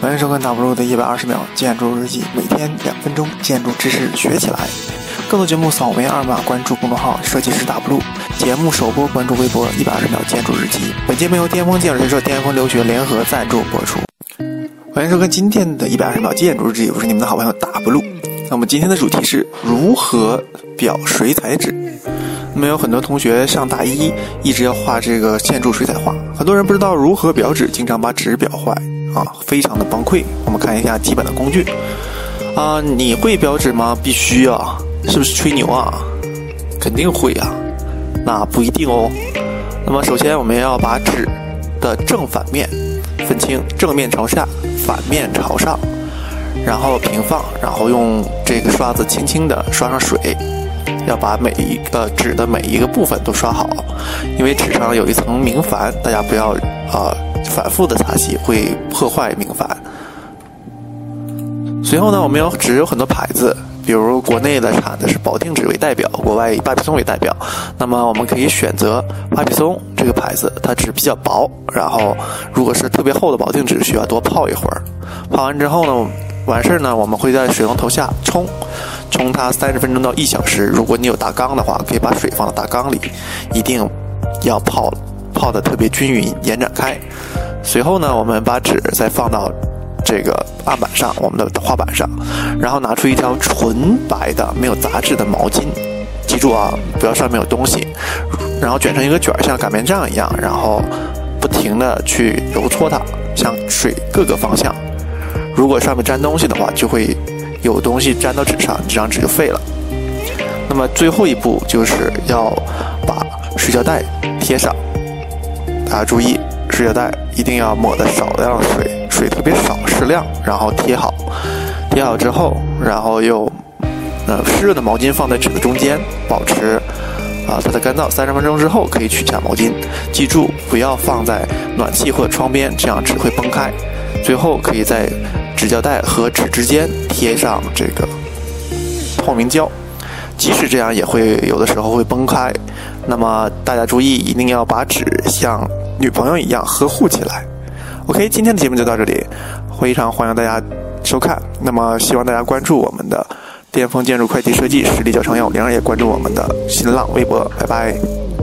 欢迎收看 W 的一百二十秒建筑日记，每天两分钟建筑知识学起来。更多节目扫描二维码关注公众号“设计师 W”。节目首播关注微博“一百二十秒建筑日记”。本节目由巅峰建筑学社、巅峰留学联合赞助播出。欢迎收看今天的一百二十秒建筑日记，我是你们的好朋友 W。那么今天的主题是如何裱水彩纸。那么有很多同学上大一一直要画这个建筑水彩画，很多人不知道如何裱纸，经常把纸裱坏。啊，非常的崩溃。我们看一下基本的工具。啊，你会标纸吗？必须啊，是不是吹牛啊？肯定会啊，那不一定哦。那么首先我们要把纸的正反面分清，正面朝下，反面朝上，然后平放，然后用这个刷子轻轻的刷上水，要把每一个纸的每一个部分都刷好，因为纸上有一层明矾，大家不要啊。反复的擦洗会破坏明矾。随后呢，我们有纸有很多牌子，比如国内的产的是保定纸为代表，国外以巴比松为代表。那么我们可以选择巴比松这个牌子，它纸比较薄，然后如果是特别厚的保定纸，需要多泡一会儿。泡完之后呢，完事儿呢，我们会在水龙头下冲，冲它三十分钟到一小时。如果你有大缸的话，可以把水放到大缸里，一定要泡。泡的特别均匀，延展开。随后呢，我们把纸再放到这个案板上，我们的画板上，然后拿出一条纯白的、没有杂质的毛巾，记住啊，不要上面有东西。然后卷成一个卷，像擀面杖一样，然后不停的去揉搓它，向水各个方向。如果上面沾东西的话，就会有东西沾到纸上，这张纸就废了。那么最后一步就是要把水胶带贴上。大家注意，水胶带一定要抹的少量水，水特别少，适量，然后贴好。贴好之后，然后又呃湿润的毛巾放在纸的中间，保持啊它的干燥。三十分钟之后可以取下毛巾。记住不要放在暖气或者窗边，这样纸会崩开。最后可以在纸胶带和纸之间贴上这个透明胶，即使这样也会有的时候会崩开。那么大家注意，一定要把纸像。女朋友一样呵护起来。OK，今天的节目就到这里，非常欢迎大家收看。那么希望大家关注我们的巅峰建筑快递设计实力教程幺五零，也关注我们的新浪微博。拜拜。